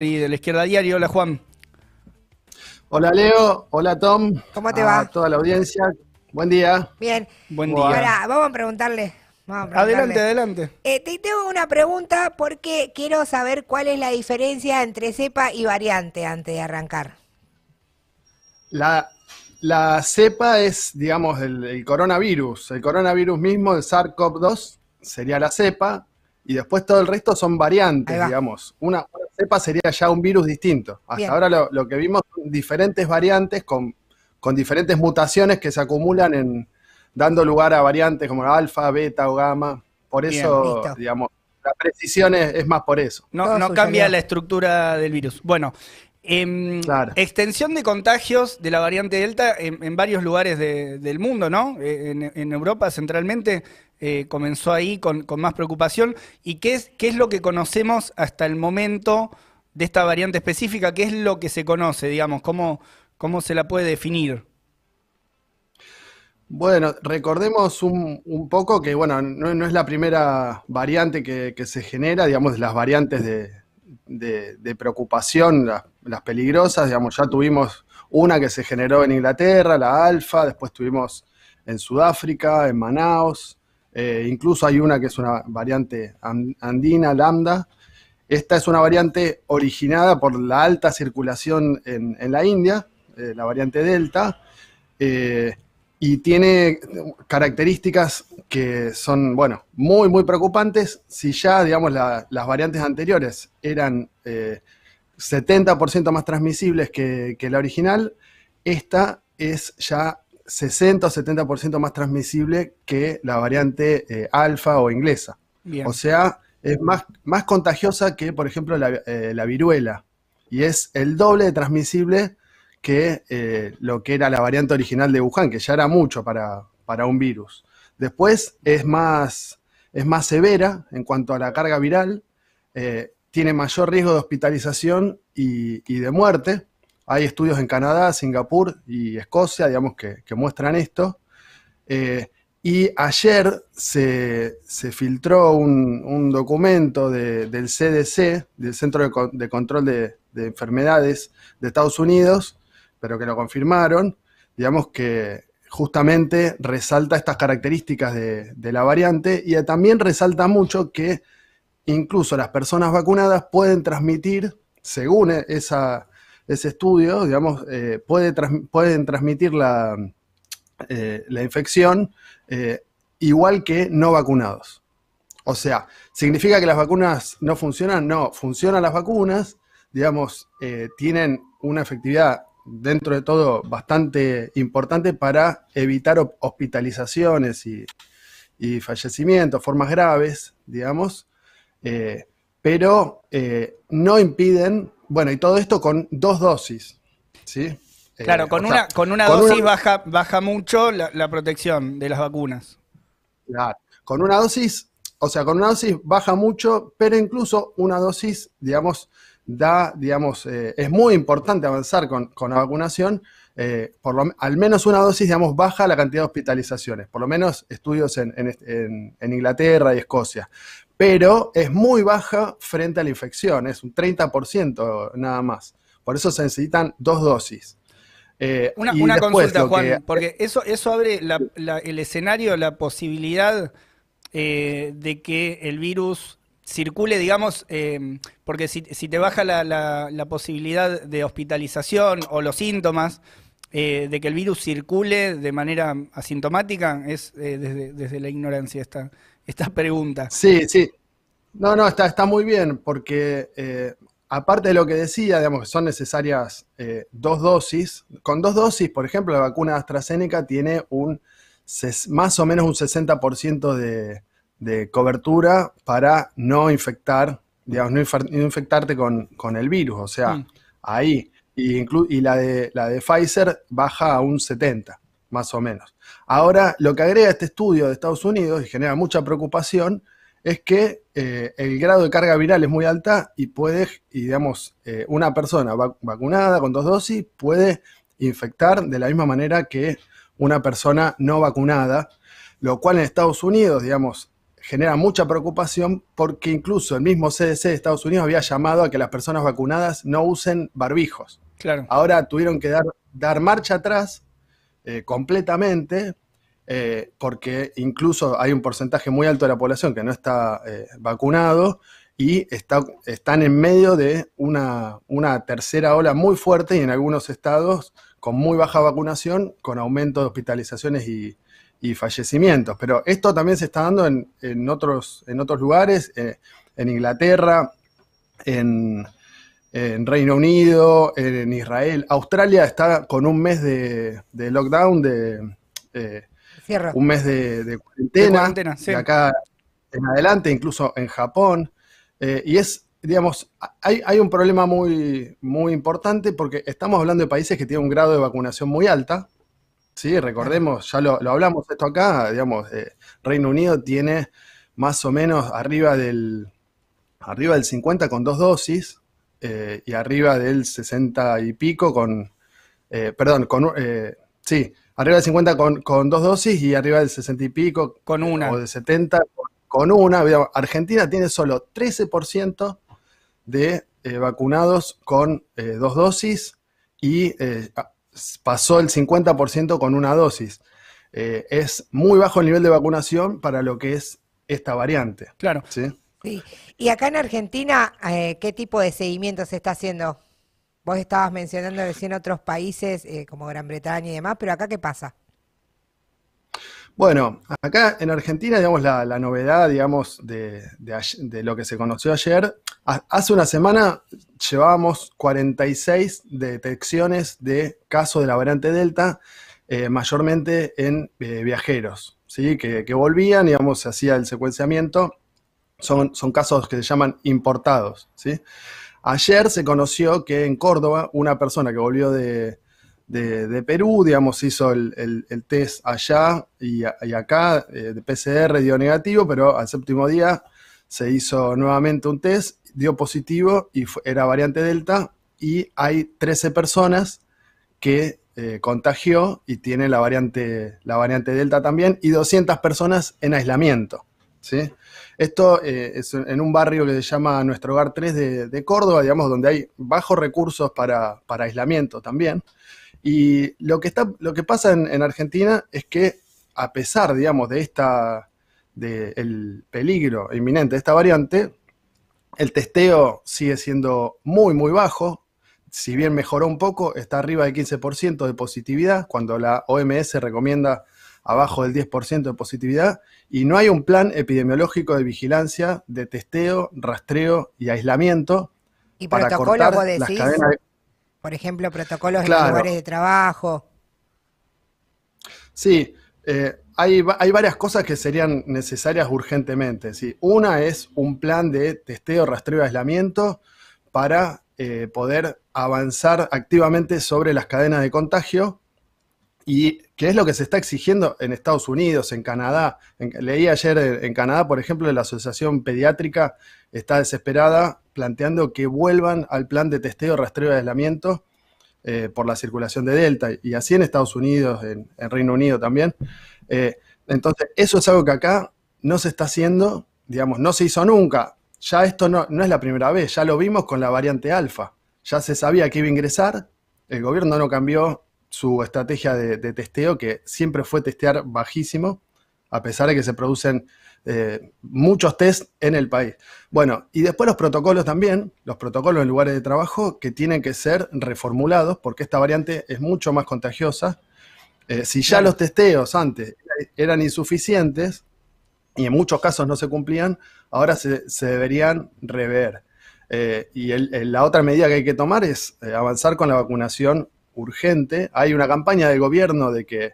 de la Izquierda Diario. Hola, Juan. Hola, Leo. Hola, Tom. ¿Cómo te a va? toda la audiencia. Buen día. Bien. Buen día. Ahora, vamos a preguntarle. vamos a. Adelante, adelante. Eh, te tengo una pregunta porque quiero saber cuál es la diferencia entre cepa y variante antes de arrancar. La, la cepa es, digamos, el, el coronavirus. El coronavirus mismo, el SARS-CoV-2, sería la cepa. Y después todo el resto son variantes, digamos. Una cepa sería ya un virus distinto. Hasta Bien. ahora lo, lo que vimos son diferentes variantes con, con diferentes mutaciones que se acumulan en dando lugar a variantes como alfa, beta o gamma. Por eso, digamos, la precisión es, es más por eso. No, cambia la estructura del virus. Bueno, em, Claro. extensión de contagios de la variante Delta en, en varios lugares de- del mundo, ¿no? Eh, En, en Europa centralmente eh, comenzó ahí con, más preocupación. ¿Y qué es, qué es lo que conocemos hasta el momento de esta variante específica? ¿Qué es lo que se conoce, digamos? ¿Cómo, cómo se la puede definir? Bueno, recordemos un, poco que, bueno, no, es la primera variante que, se genera, digamos, las variantes de preocupación, las, las peligrosas, digamos, ya tuvimos una que se generó en Inglaterra, la alfa, después tuvimos en Sudáfrica, en Manaus, eh, incluso hay una que es una variante an- andina, lambda. Esta es una variante originada por la alta circulación en, la India, eh, la variante Delta. eh, y tiene características que son, bueno, muy, muy preocupantes. Si ya, digamos, la- las variantes anteriores eran eh, 70% más transmisibles que la original, esta es ya 60 o 70% más transmisible que la variante eh, alfa o inglesa. Bien. O sea, es más, más contagiosa que, por ejemplo, la, eh, la viruela. Y es el doble de transmisible que eh, lo que era la variante original de Wuhan, que ya era mucho para, para un virus. Después es más, es más severa en cuanto a la carga viral, tiene mayor riesgo de hospitalización y, y de muerte. Hay estudios en Canadá, Singapur y Escocia, digamos, que, muestran esto. Eh, y ayer se, filtró un, documento de- del CDC, del Centro de, Con- de Control de, de Enfermedades de Estados Unidos, pero que lo confirmaron, digamos que justamente resalta estas características de, la variante y también resalta mucho que incluso las personas vacunadas pueden transmitir, según e- ese estudio, digamos, eh, pueden transmitir la, eh, la infección eh, igual que no vacunados. O sea, ¿significa que las vacunas no funcionan? No, funcionan las vacunas, digamos, tienen una efectividad dentro de todo bastante importante para evitar hospitalizaciones y, y fallecimientos, formas graves, digamos, pero no impiden, bueno, y todo esto con dos dosis, ¿sí? Eh, Claro, con una, sea, con una con dosis una- baja, baja mucho la, la protección de las vacunas. Claro. Con una dosis, o sea, con una dosis baja mucho, pero incluso una dosis, digamos, da, digamos, eh, es muy importante avanzar con, con la vacunación. eh, por lo, al menos una dosis, digamos, baja la cantidad de hospitalizaciones. Por lo menos estudios en, en- en Inglaterra y Escocia. Pero es muy baja frente a la infección, es un 30% nada más. Por eso se necesitan dos dosis. Eh, Una, una después consulta, Juan, que- porque eso, eso abre la- la- el escenario, la posibilidad eh, de que el virus circule, digamos, eh, porque si, si te baja la, la- posibilidad de hospitalización o los síntomas, de que el virus circule de manera asintomática, es desde, desde la ignorancia esta, esta pregunta. Sí, sí. No, no, está, está muy bien, porque eh, aparte de lo que decía, digamos que son necesarias eh, dos dosis. Con dos dosis, por ejemplo, la vacuna AstraZeneca tiene un más o menos un 60% de, de cobertura para no infectar, digamos, no, infectarte con, con el virus. O sea, Mm. ahí. Y, inclu- y la, de, la de Pfizer baja a un 70, más o menos. Ahora, lo que agrega este estudio de Estados Unidos y genera mucha preocupación es que eh, el grado de carga viral es muy alta y puede, y digamos, eh, una persona vac- vacunada con dos dosis puede infectar de la misma manera que una persona no vacunada, lo cual en Estados Unidos, digamos, genera mucha preocupación porque incluso el mismo CDC de Estados Unidos había llamado a que las personas vacunadas no usen barbijos. Claro. Ahora tuvieron que dar, dar marcha atrás eh, completamente eh, porque incluso hay un porcentaje muy alto de la población que no está eh, vacunado y está, están en medio de una, una tercera ola muy fuerte y en algunos estados con muy baja vacunación, con aumento de hospitalizaciones y, y fallecimientos. Pero esto también se está dando en, en otros, en otros lugares, en Inglaterra, en, en, Reino Unido, en Israel. Australia está con un mes de, de lockdown, de eh, un mes de, de cuarentena, De cuarentena, sí. de acá en adelante, incluso en Japón. Eh, y es, digamos, hay, hay un problema muy, muy importante porque estamos hablando de países que tienen un grado de vacunación muy alta, Sí, recordemos, ya lo, lo hablamos esto acá, digamos, eh, Reino Unido tiene más o menos arriba del, arriba del 50 con dos dosis eh, y arriba del 60 y pico con, eh, perdón, con, eh, sí, arriba del 50 con, con dos dosis y arriba del 60 y pico Con una. o del 70 con, una. Argentina tiene solo 13% de eh, vacunados con dos dosis y pasó el 50% con una dosis. Es muy bajo el nivel de vacunación para lo que es esta variante. Claro. ¿sí? Sí. Y acá en Argentina, eh, ¿qué tipo de seguimiento se está haciendo? Vos estabas mencionando recién otros países eh, como Gran Bretaña y demás, pero acá ¿qué pasa? Bueno, acá en Argentina, digamos, la, novedad, digamos, de, lo que se conoció ayer, ha- hace una semana llevábamos 46 detecciones de casos de la variante Delta, eh, mayormente en viajeros, ¿sí? Que, que volvían, digamos, se hacía el secuenciamiento, son, son casos que se llaman importados, ¿sí? Ayer se conoció que en Córdoba una persona que volvió de, de, Perú, digamos, hizo el, el- test allá y, y acá eh, de PCR dio negativo, pero al séptimo día se hizo nuevamente un test, dio positivo y era variante Delta y hay 13 personas que eh, contagió y tiene la variante, la variante Delta también y 200 personas en aislamiento. ¿Sí? Esto eh, es en un barrio que se llama Nuestro Hogar 3 de, de Córdoba, digamos, donde hay bajos recursos para, para aislamiento también. Y lo que, está, lo que pasa en, en Argentina es que a pesar, digamos, de esta, del peligro inminente de esta variante, el testeo sigue siendo muy, muy bajo. Si bien mejoró un poco, está arriba del 15% de positividad, cuando la OMS recomienda abajo del 10% de positividad, y no hay un plan epidemiológico de vigilancia, de testeo, rastreo y aislamiento ¿Y para protocolos vos las decís? cadenas de Por ejemplo, protocolos en Claro. los lugares de trabajo. Sí, eh, hay varias cosas que serían necesarias urgentemente. ¿sí? Una es un plan de testeo, rastreo y aislamiento para eh, poder avanzar activamente sobre las cadenas de contagio y qué es lo que se está exigiendo en Estados Unidos, en Canadá. Leí ayer en, en Canadá, por ejemplo, la Asociación Pediátrica está desesperada planteando que vuelvan al plan de testeo, rastreo y aislamiento eh, por la circulación de Delta, y así en Estados Unidos, en, en Reino Unido también. Eh, entonces, eso es algo que acá no se está haciendo, digamos, no se hizo nunca. Ya esto no, no es la primera vez, ya lo vimos con la variante alfa. Ya se sabía que iba a ingresar, el gobierno no cambió su estrategia de, de testeo, que siempre fue testear bajísimo, a pesar de que se producen eh, muchos test en el país. Bueno, y después los protocolos también, los protocolos en lugares de trabajo que tienen que ser reformulados porque esta variante es mucho más contagiosa. Eh, si ya los testeos antes eran insuficientes y en muchos casos no se cumplían, ahora se, se deberían rever. Eh, y el- el- la otra medida que hay que tomar es avanzar con la vacunación urgente. Hay una campaña del gobierno de que,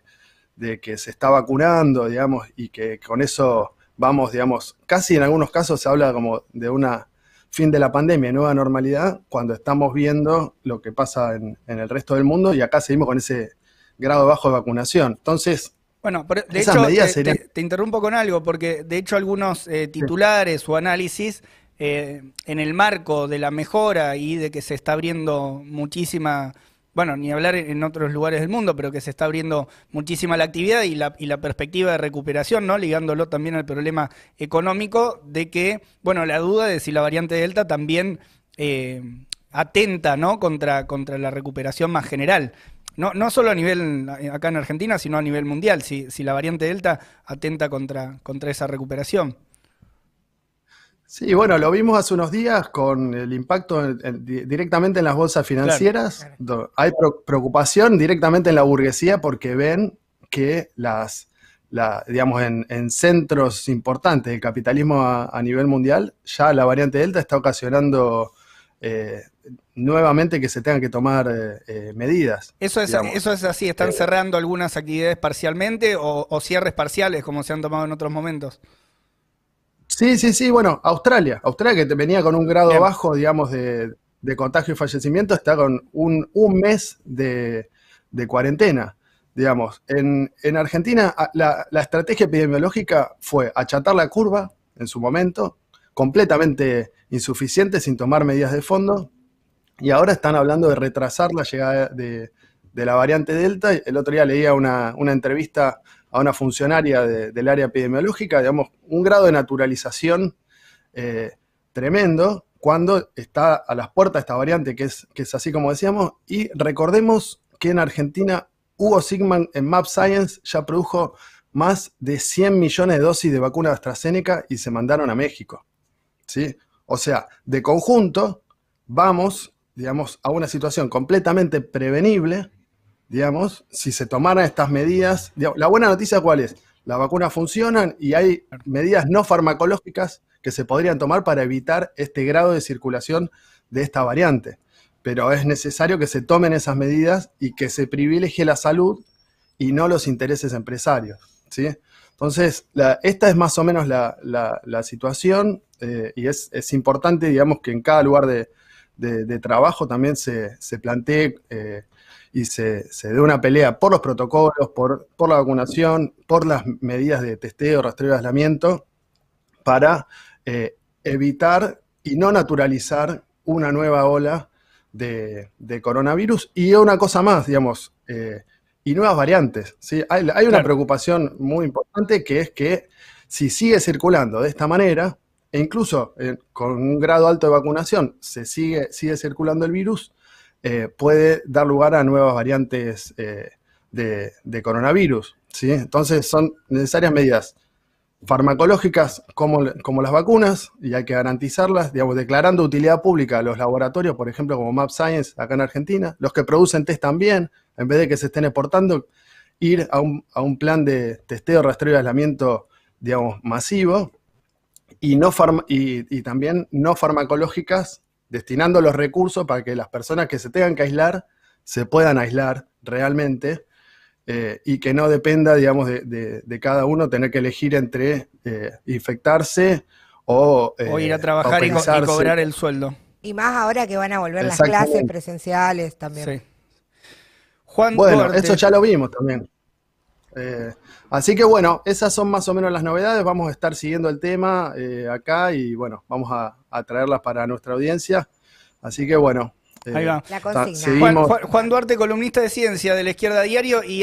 de que se está vacunando, digamos, y que con eso vamos, digamos, casi en algunos casos se habla como de una fin de la pandemia, nueva normalidad, cuando estamos viendo lo que pasa en, en el resto del mundo y acá seguimos con ese grado bajo de vacunación. Entonces, Bueno, pero de Esas hecho, medidas te, serían- te- te interrumpo con algo, porque de hecho algunos eh, titulares o análisis, eh, en el marco de la mejora y de que se está abriendo muchísima bueno, ni hablar en otros lugares del mundo, pero que se está abriendo muchísima la actividad y la, y la perspectiva de recuperación, ¿no? Ligándolo también al problema económico de que, bueno, la duda de si la variante Delta también eh, atenta, ¿no? Contra, contra la recuperación más general. No, no solo a nivel acá en Argentina, sino a nivel mundial, si, si la variante Delta atenta contra, contra esa recuperación. Sí, bueno, lo vimos hace unos días con el impacto directamente en las bolsas financieras. Hay preocupación directamente en la burguesía porque ven que las, digamos, en, centros importantes del capitalismo a, nivel mundial, ya la variante Delta está ocasionando eh, nuevamente que se tengan que tomar eh, eh, medidas. Eso es, eso es así, están cerrando algunas actividades parcialmente o, o cierres parciales como se han tomado en otros momentos. Sí, sí, sí, bueno, Australia. Australia que venía con un grado bajo, digamos, de, contagio y fallecimiento, está con un, mes de, cuarentena. Digamos, en, Argentina la, estrategia epidemiológica fue achatar la curva en su momento, completamente insuficiente, sin tomar medidas de fondo, y ahora están hablando de retrasar la llegada de, la variante Delta. El otro día leía una, una entrevista a una funcionaria del área epidemiológica, digamos, un grado de naturalización eh, tremendo cuando está a las puertas esta variante que es, que es así como decíamos. Y recordemos que en Argentina Hugo Sigman en Map Science ya produjo más de 100 millones de dosis de vacuna de AstraZeneca y se mandaron a México. ¿sí? O sea, de conjunto vamos, digamos, a una situación completamente prevenible digamos, si se tomaran estas medidas. la buena noticia cuál es? Las vacunas funcionan y hay medidas no farmacológicas que se podrían tomar para evitar este grado de circulación de esta variante. Pero es necesario que se tomen esas medidas y que se privilegie la salud y no los intereses empresarios. ¿sí? Entonces, esta es más o menos la, situación eh, y es, importante, digamos, que en cada lugar de, trabajo también se, plantee eh, y se, dé una pelea por los protocolos, por, por, la vacunación, por las medidas de testeo, rastreo y aislamiento, para eh, evitar y no naturalizar una nueva ola de, coronavirus. Y una cosa más, digamos, eh, y nuevas variantes. ¿sí? Hay, una preocupación muy importante que es que si sigue circulando de esta manera, e incluso eh, con un grado alto de vacunación, se sigue, sigue circulando el virus, eh, puede dar lugar a nuevas variantes eh, de, coronavirus. ¿sí? Entonces son necesarias medidas farmacológicas como, como, las vacunas, y hay que garantizarlas, digamos, declarando utilidad pública a los laboratorios, por ejemplo, como Map Science acá en Argentina, los que producen test también, en vez de que se estén exportando, ir a un, plan de testeo, rastreo y aislamiento, digamos, masivo, y, no y también no farmacológicas destinando los recursos para que las personas que se tengan que aislar se puedan aislar realmente eh, y que no dependa, digamos, de, cada uno tener que elegir entre eh, infectarse o, o, ir a eh, trabajar y, cobrar el sueldo. Y más ahora que van a volver las clases presenciales también. Sí. Juan bueno, eso ya lo vimos también. Así que bueno, esas son más o menos las novedades. Vamos a estar siguiendo el tema acá y bueno, vamos a, a traerlas para nuestra audiencia. Así que bueno. Ahí va. Eh, Juan, Juan, Duarte, columnista de ciencia de la izquierda diario y